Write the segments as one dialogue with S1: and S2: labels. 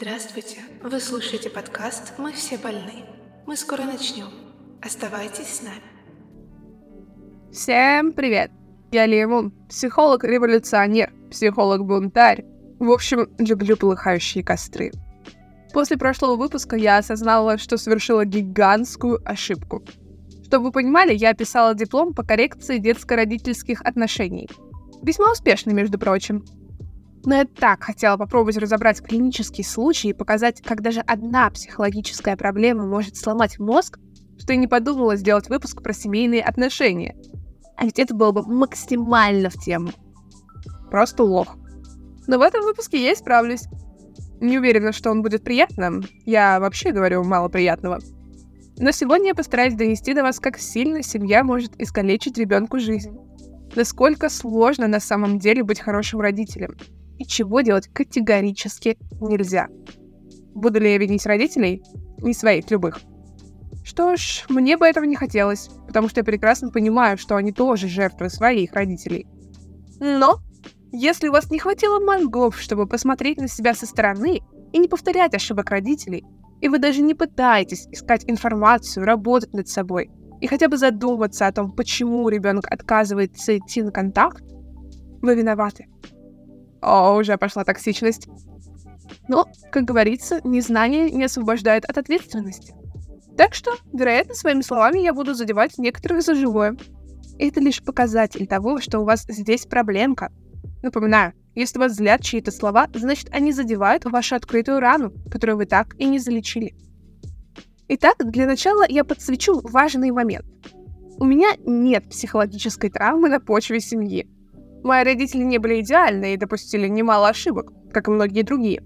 S1: Здравствуйте! Вы слушаете подкаст «Мы все больны». Мы скоро начнем. Оставайтесь с нами.
S2: Всем привет! Я Лимон, психолог-революционер, психолог-бунтарь. В общем, люблю полыхающие костры. После прошлого выпуска я осознала, что совершила гигантскую ошибку. Чтобы вы понимали, я писала диплом по коррекции детско-родительских отношений. Весьма успешный, между прочим. Но я так хотела попробовать разобрать клинический случай и показать, как даже одна психологическая проблема может сломать мозг, что я не подумала сделать выпуск про семейные отношения. А ведь это было бы максимально в тему. Просто лох. Но в этом выпуске я исправлюсь. Не уверена, что он будет приятным. Я вообще говорю мало приятного. Но сегодня я постараюсь донести до вас, как сильно семья может искалечить ребенку жизнь. Насколько сложно на самом деле быть хорошим родителем и чего делать категорически нельзя. Буду ли я винить родителей? Не своих, любых. Что ж, мне бы этого не хотелось, потому что я прекрасно понимаю, что они тоже жертвы своих родителей. Но, если у вас не хватило мозгов, чтобы посмотреть на себя со стороны и не повторять ошибок родителей, и вы даже не пытаетесь искать информацию, работать над собой и хотя бы задуматься о том, почему ребенок отказывается идти на контакт, вы виноваты. О, уже пошла токсичность. Но, как говорится, незнание не освобождает от ответственности. Так что, вероятно, своими словами я буду задевать некоторых за живое. Это лишь показатель того, что у вас здесь проблемка. Напоминаю, если вас злят чьи-то слова, значит, они задевают вашу открытую рану, которую вы так и не залечили. Итак, для начала я подсвечу важный момент. У меня нет психологической травмы на почве семьи. Мои родители не были идеальны и допустили немало ошибок, как и многие другие.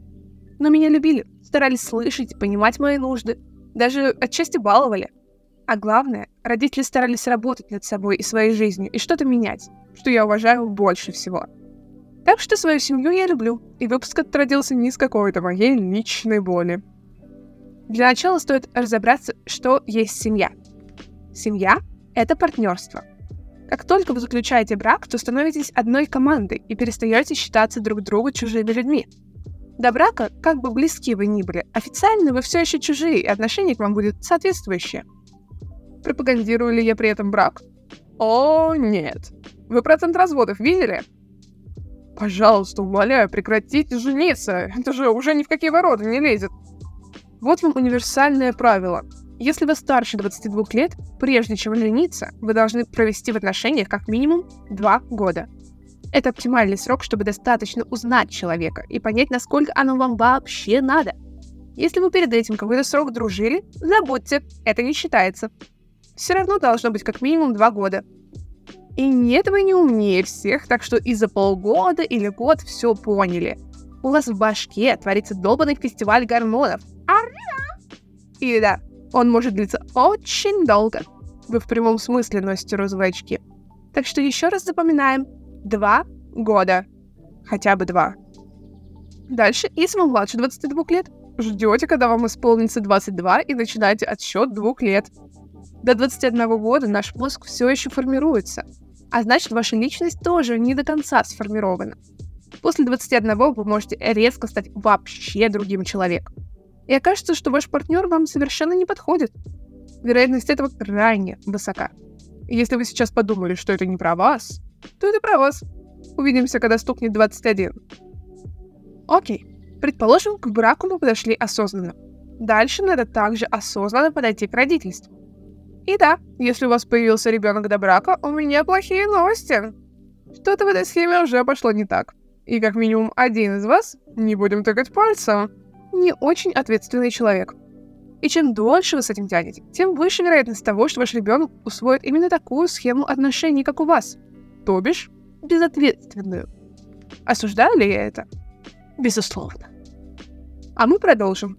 S2: Но меня любили, старались слышать понимать мои нужды, даже отчасти баловали. А главное, родители старались работать над собой и своей жизнью и что-то менять, что я уважаю больше всего. Так что свою семью я люблю, и выпуск этот родился не из какой-то моей личной боли. Для начала стоит разобраться, что есть семья. Семья — это партнерство — как только вы заключаете брак, то становитесь одной командой и перестаете считаться друг другу чужими людьми. До брака, как бы близки вы ни были, официально вы все еще чужие, и отношение к вам будет соответствующее. Пропагандирую ли я при этом брак? О, нет. Вы процент разводов видели? Пожалуйста, умоляю, прекратите жениться. Это же уже ни в какие ворота не лезет. Вот вам универсальное правило. Если вы старше 22 лет, прежде чем жениться, вы должны провести в отношениях как минимум 2 года. Это оптимальный срок, чтобы достаточно узнать человека и понять, насколько оно вам вообще надо. Если вы перед этим какой-то срок дружили, забудьте, это не считается. Все равно должно быть как минимум 2 года. И нет, вы не умнее всех, так что и за полгода или год все поняли. У вас в башке творится долбанный фестиваль гормонов. И да, он может длиться очень долго. Вы в прямом смысле носите розовые очки. Так что еще раз запоминаем. Два года. Хотя бы два. Дальше, если вам младше 22 лет, ждете, когда вам исполнится 22 и начинаете отсчет двух лет. До 21 года наш мозг все еще формируется, а значит, ваша личность тоже не до конца сформирована. После 21 вы можете резко стать вообще другим человеком и окажется, что ваш партнер вам совершенно не подходит. Вероятность этого крайне высока. И если вы сейчас подумали, что это не про вас, то это про вас. Увидимся, когда стукнет 21. Окей. Предположим, к браку мы подошли осознанно. Дальше надо также осознанно подойти к родительству. И да, если у вас появился ребенок до брака, у меня плохие новости. Что-то в этой схеме уже пошло не так. И как минимум один из вас, не будем тыкать пальцем, не очень ответственный человек. И чем дольше вы с этим тянете, тем выше вероятность того, что ваш ребенок усвоит именно такую схему отношений, как у вас. То бишь, безответственную. Осуждаю ли я это? Безусловно. А мы продолжим.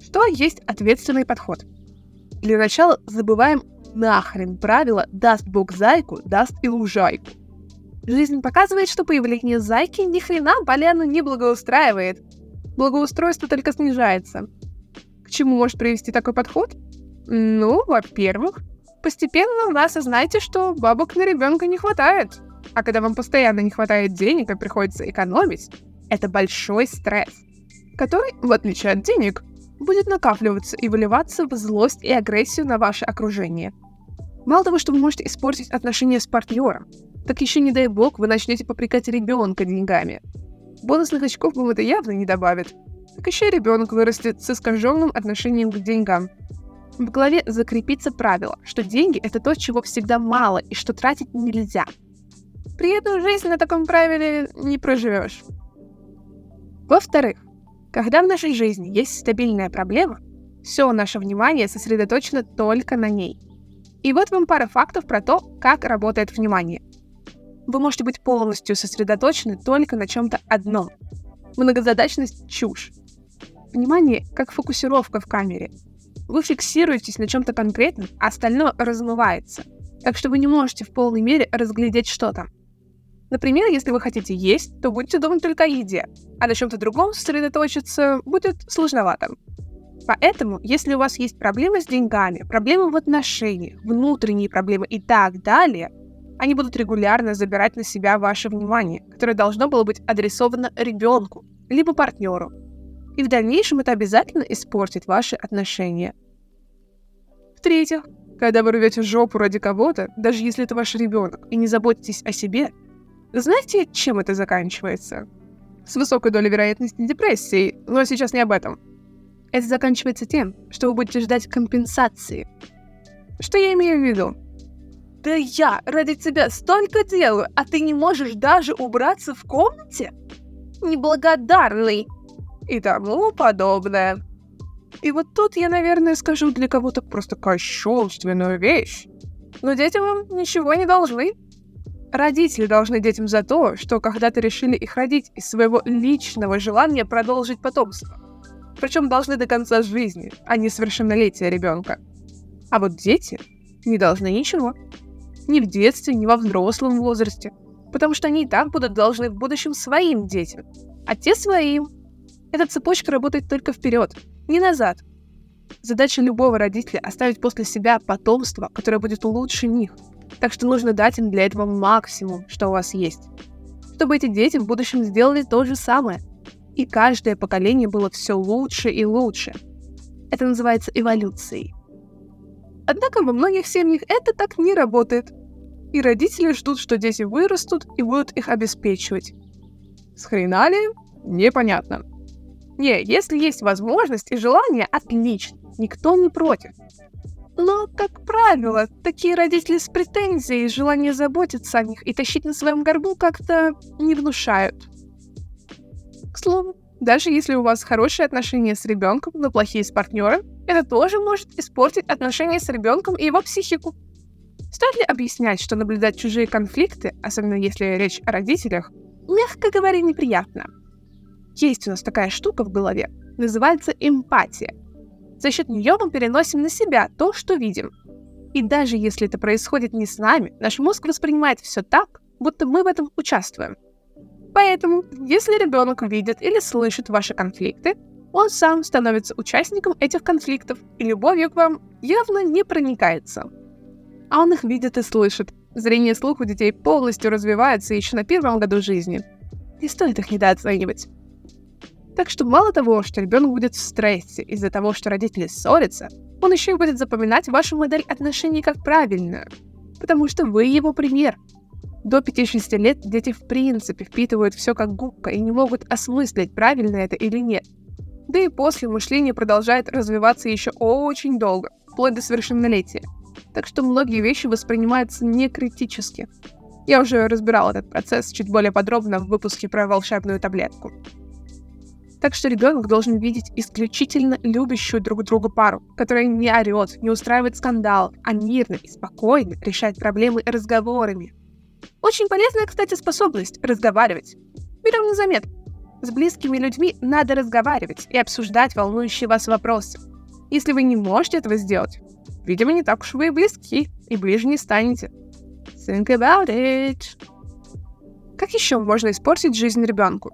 S2: Что есть ответственный подход? Для начала забываем нахрен правило «даст Бог зайку, даст и лужайку». Жизнь показывает, что появление зайки ни хрена поляну не благоустраивает благоустройство только снижается. К чему может привести такой подход? Ну, во-первых, постепенно вы осознаете, что бабок на ребенка не хватает. А когда вам постоянно не хватает денег и приходится экономить, это большой стресс. который, в отличие от денег, будет накапливаться и выливаться в злость и агрессию на ваше окружение. Мало того, что вы можете испортить отношения с партнером, так еще не дай бог вы начнете попрекать ребенка деньгами. Бонусных очков вам это явно не добавит. Так еще и ребенок вырастет с искаженным отношением к деньгам. В голове закрепится правило, что деньги — это то, чего всегда мало и что тратить нельзя. При этом жизнь на таком правиле не проживешь. Во-вторых, когда в нашей жизни есть стабильная проблема, все наше внимание сосредоточено только на ней. И вот вам пара фактов про то, как работает внимание. Вы можете быть полностью сосредоточены только на чем-то одном. Многозадачность — чушь. Внимание как фокусировка в камере. Вы фиксируетесь на чем-то конкретном, а остальное размывается. Так что вы не можете в полной мере разглядеть что то Например, если вы хотите есть, то будете думать только о еде, а на чем-то другом сосредоточиться будет сложновато. Поэтому, если у вас есть проблемы с деньгами, проблемы в отношениях, внутренние проблемы и так далее, они будут регулярно забирать на себя ваше внимание, которое должно было быть адресовано ребенку, либо партнеру. И в дальнейшем это обязательно испортит ваши отношения. В-третьих, когда вы рвете жопу ради кого-то, даже если это ваш ребенок, и не заботитесь о себе, знаете, чем это заканчивается? С высокой долей вероятности депрессии, но сейчас не об этом. Это заканчивается тем, что вы будете ждать компенсации. Что я имею в виду? Да я ради тебя столько делаю, а ты не можешь даже убраться в комнате? Неблагодарный. И тому подобное. И вот тут я, наверное, скажу для кого-то просто кощунственную вещь. Но дети вам ничего не должны. Родители должны детям за то, что когда-то решили их родить из своего личного желания продолжить потомство. Причем должны до конца жизни, а не совершеннолетия ребенка. А вот дети не должны ничего. Ни в детстве, ни во взрослом возрасте. Потому что они и так будут должны в будущем своим детям. А те своим. Эта цепочка работает только вперед, не назад. Задача любого родителя оставить после себя потомство, которое будет лучше них – так что нужно дать им для этого максимум, что у вас есть. Чтобы эти дети в будущем сделали то же самое. И каждое поколение было все лучше и лучше. Это называется эволюцией. Однако во многих семьях это так не работает. И родители ждут, что дети вырастут и будут их обеспечивать. С ли? Непонятно. Не, если есть возможность и желание, отлично. Никто не против. Но, как правило, такие родители с претензией, желание заботиться о них и тащить на своем горбу как-то не внушают. К слову, даже если у вас хорошие отношения с ребенком, но плохие с партнером, это тоже может испортить отношения с ребенком и его психику. Стоит ли объяснять, что наблюдать чужие конфликты, особенно если речь о родителях, мягко говоря, неприятно? Есть у нас такая штука в голове, называется эмпатия — за счет нее мы переносим на себя то, что видим. И даже если это происходит не с нами, наш мозг воспринимает все так, будто мы в этом участвуем. Поэтому, если ребенок видит или слышит ваши конфликты, он сам становится участником этих конфликтов и любовью к вам явно не проникается. А он их видит и слышит. Зрение и слух у детей полностью развивается еще на первом году жизни. Не стоит их недооценивать. Так что мало того, что ребенок будет в стрессе из-за того, что родители ссорятся, он еще и будет запоминать вашу модель отношений как правильную, потому что вы его пример. До 5-6 лет дети в принципе впитывают все как губка и не могут осмыслить, правильно это или нет. Да и после мышление продолжает развиваться еще очень долго, вплоть до совершеннолетия. Так что многие вещи воспринимаются не критически. Я уже разбирал этот процесс чуть более подробно в выпуске про волшебную таблетку. Так что ребенок должен видеть исключительно любящую друг друга пару, которая не орет, не устраивает скандал, а мирно и спокойно решает проблемы разговорами. Очень полезная, кстати, способность разговаривать. Берем на заметку. С близкими людьми надо разговаривать и обсуждать волнующие вас вопросы. Если вы не можете этого сделать, видимо, не так уж вы и близки, и ближе не станете. Think about it. Как еще можно испортить жизнь ребенку?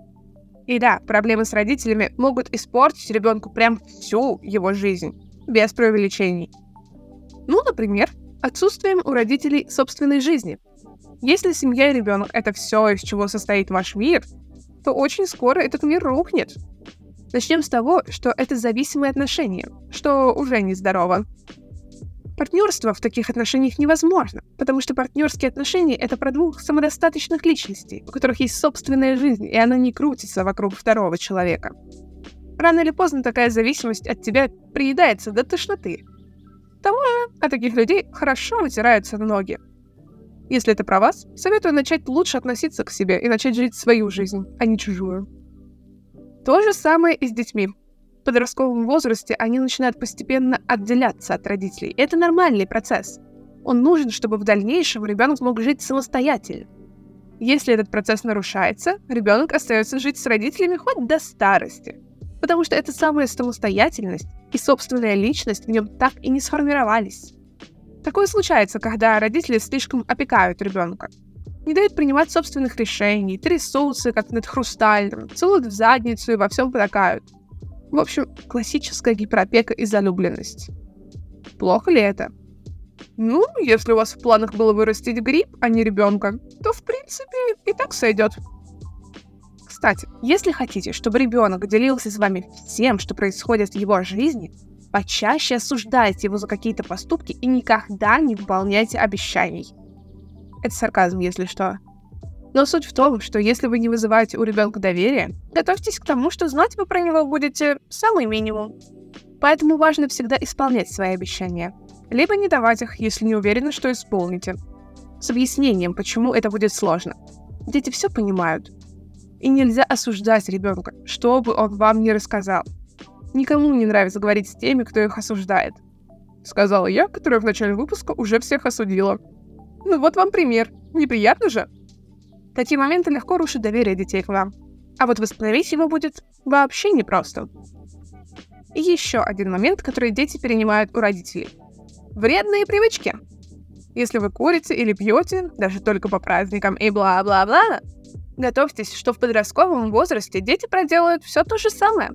S2: И да, проблемы с родителями могут испортить ребенку прям всю его жизнь, без преувеличений. Ну, например, отсутствием у родителей собственной жизни. Если семья и ребенок — это все, из чего состоит ваш мир, то очень скоро этот мир рухнет. Начнем с того, что это зависимые отношения, что уже нездорово. Партнерство в таких отношениях невозможно, потому что партнерские отношения — это про двух самодостаточных личностей, у которых есть собственная жизнь, и она не крутится вокруг второго человека. Рано или поздно такая зависимость от тебя приедается до тошноты. К тому же от таких людей хорошо вытираются ноги. Если это про вас, советую начать лучше относиться к себе и начать жить свою жизнь, а не чужую. То же самое и с детьми подростковом возрасте они начинают постепенно отделяться от родителей. Это нормальный процесс. Он нужен, чтобы в дальнейшем ребенок мог жить самостоятельно. Если этот процесс нарушается, ребенок остается жить с родителями хоть до старости. Потому что эта самая самостоятельность и собственная личность в нем так и не сформировались. Такое случается, когда родители слишком опекают ребенка. Не дают принимать собственных решений, трясутся, как над хрустальным, целуют в задницу и во всем потакают. В общем, классическая гиперопека и залюбленность. Плохо ли это? Ну, если у вас в планах было вырастить гриб, а не ребенка, то в принципе и так сойдет. Кстати, если хотите, чтобы ребенок делился с вами всем, что происходит в его жизни, почаще осуждайте его за какие-то поступки и никогда не выполняйте обещаний. Это сарказм, если что. Но суть в том, что если вы не вызываете у ребенка доверия, готовьтесь к тому, что знать вы про него будете самый минимум. Поэтому важно всегда исполнять свои обещания. Либо не давать их, если не уверены, что исполните. С объяснением, почему это будет сложно. Дети все понимают. И нельзя осуждать ребенка, что бы он вам не рассказал. Никому не нравится говорить с теми, кто их осуждает. Сказала я, которая в начале выпуска уже всех осудила. Ну вот вам пример. Неприятно же? Такие моменты легко рушат доверие детей к вам. А вот восстановить его будет вообще непросто. И еще один момент, который дети перенимают у родителей. Вредные привычки. Если вы курите или пьете, даже только по праздникам и бла-бла-бла, готовьтесь, что в подростковом возрасте дети проделают все то же самое,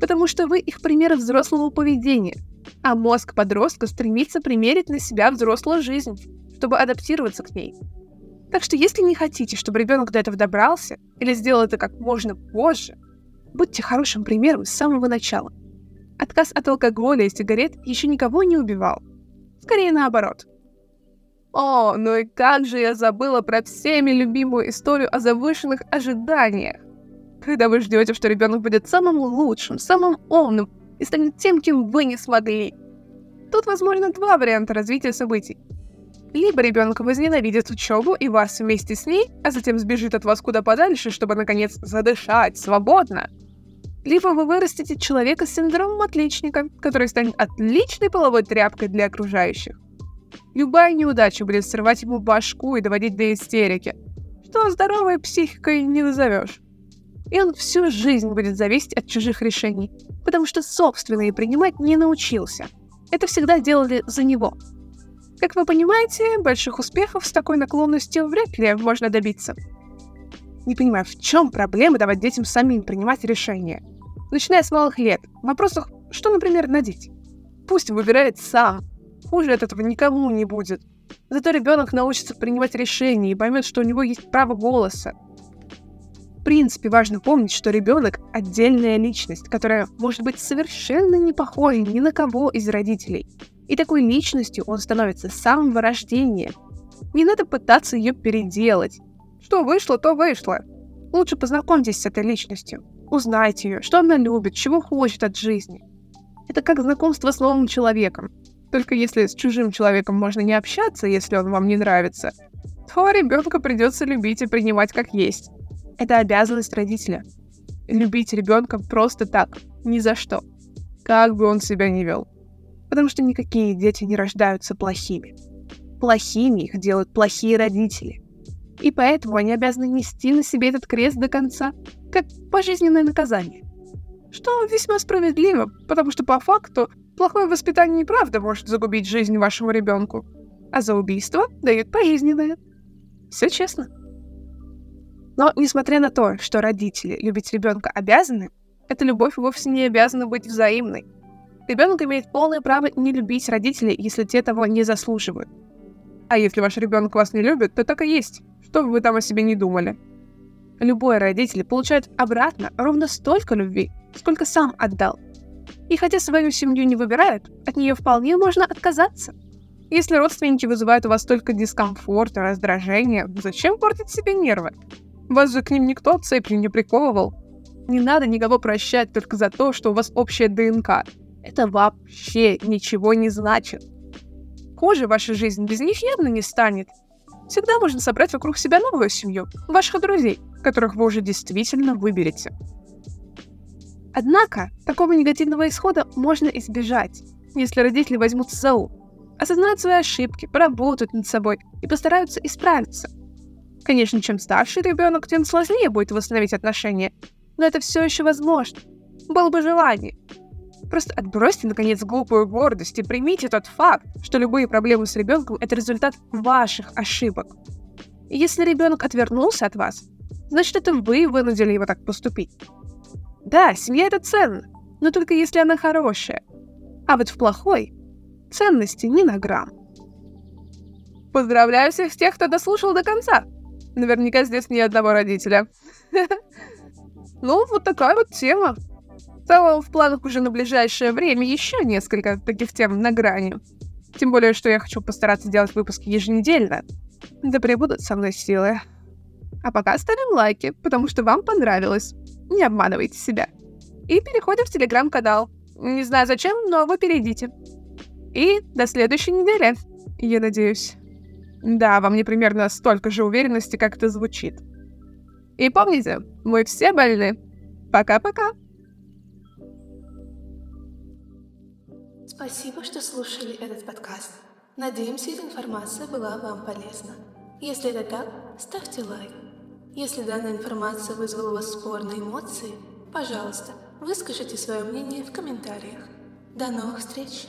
S2: потому что вы их пример взрослого поведения, а мозг подростка стремится примерить на себя взрослую жизнь, чтобы адаптироваться к ней. Так что если не хотите, чтобы ребенок до этого добрался, или сделал это как можно позже, будьте хорошим примером с самого начала. Отказ от алкоголя и сигарет еще никого не убивал. Скорее наоборот. О, ну и как же я забыла про всеми любимую историю о завышенных ожиданиях. Когда вы ждете, что ребенок будет самым лучшим, самым умным и станет тем, кем вы не смогли. Тут возможно два варианта развития событий. Либо ребенок возненавидит учебу и вас вместе с ней, а затем сбежит от вас куда подальше, чтобы наконец задышать свободно. Либо вы вырастите человека с синдромом отличника, который станет отличной половой тряпкой для окружающих. Любая неудача будет срывать ему башку и доводить до истерики, что здоровой психикой не назовешь. И он всю жизнь будет зависеть от чужих решений, потому что собственные принимать не научился. Это всегда делали за него – как вы понимаете, больших успехов с такой наклонностью вряд ли можно добиться. Не понимаю, в чем проблема давать детям самим принимать решения? Начиная с малых лет, в вопросах, что, например, надеть? Пусть выбирает сам. Хуже от этого никому не будет. Зато ребенок научится принимать решения и поймет, что у него есть право голоса. В принципе, важно помнить, что ребенок — отдельная личность, которая может быть совершенно не похожей ни на кого из родителей. И такой личностью он становится с самого рождения. Не надо пытаться ее переделать. Что вышло, то вышло. Лучше познакомьтесь с этой личностью. Узнайте ее, что она любит, чего хочет от жизни. Это как знакомство с новым человеком. Только если с чужим человеком можно не общаться, если он вам не нравится, то ребенка придется любить и принимать как есть. Это обязанность родителя. Любить ребенка просто так, ни за что. Как бы он себя ни вел. Потому что никакие дети не рождаются плохими. Плохими их делают плохие родители. И поэтому они обязаны нести на себе этот крест до конца, как пожизненное наказание. Что весьма справедливо, потому что по факту плохое воспитание и правда может загубить жизнь вашему ребенку, а за убийство дают пожизненное. Все честно. Но несмотря на то, что родители любить ребенка обязаны, эта любовь вовсе не обязана быть взаимной. Ребенок имеет полное право не любить родителей, если те того не заслуживают. А если ваш ребенок вас не любит, то так и есть, что бы вы там о себе не думали. Любой родитель получает обратно ровно столько любви, сколько сам отдал. И хотя свою семью не выбирают, от нее вполне можно отказаться. Если родственники вызывают у вас только дискомфорт и раздражение, зачем портить себе нервы? Вас же к ним никто цепью не приковывал. Не надо никого прощать только за то, что у вас общая ДНК. Это вообще ничего не значит. Хуже ваша жизнь без них явно не станет. Всегда можно собрать вокруг себя новую семью, ваших друзей, которых вы уже действительно выберете. Однако, такого негативного исхода можно избежать, если родители возьмутся за ум, осознают свои ошибки, поработают над собой и постараются исправиться. Конечно, чем старше ребенок, тем сложнее будет восстановить отношения, но это все еще возможно. Было бы желание. Просто отбросьте, наконец, глупую гордость и примите тот факт, что любые проблемы с ребенком — это результат ваших ошибок. И если ребенок отвернулся от вас, значит, это вы вынудили его так поступить. Да, семья — это ценно, но только если она хорошая. А вот в плохой ценности ни на грамм. Поздравляю всех тех, кто дослушал до конца. Наверняка здесь ни одного родителя. Ну, вот такая вот тема. Целом, в планах уже на ближайшее время еще несколько таких тем на грани. Тем более, что я хочу постараться делать выпуски еженедельно. Да пребудут со мной силы. А пока ставим лайки, потому что вам понравилось. Не обманывайте себя. И переходим в телеграм-канал. Не знаю зачем, но вы перейдите. И до следующей недели, я надеюсь. Да, во мне примерно столько же уверенности, как это звучит. И помните, мы все больны. Пока-пока.
S1: Спасибо, что слушали этот подкаст. Надеемся, эта информация была вам полезна. Если это так, ставьте лайк. Если данная информация вызвала у вас спорные эмоции, пожалуйста, выскажите свое мнение в комментариях. До новых встреч!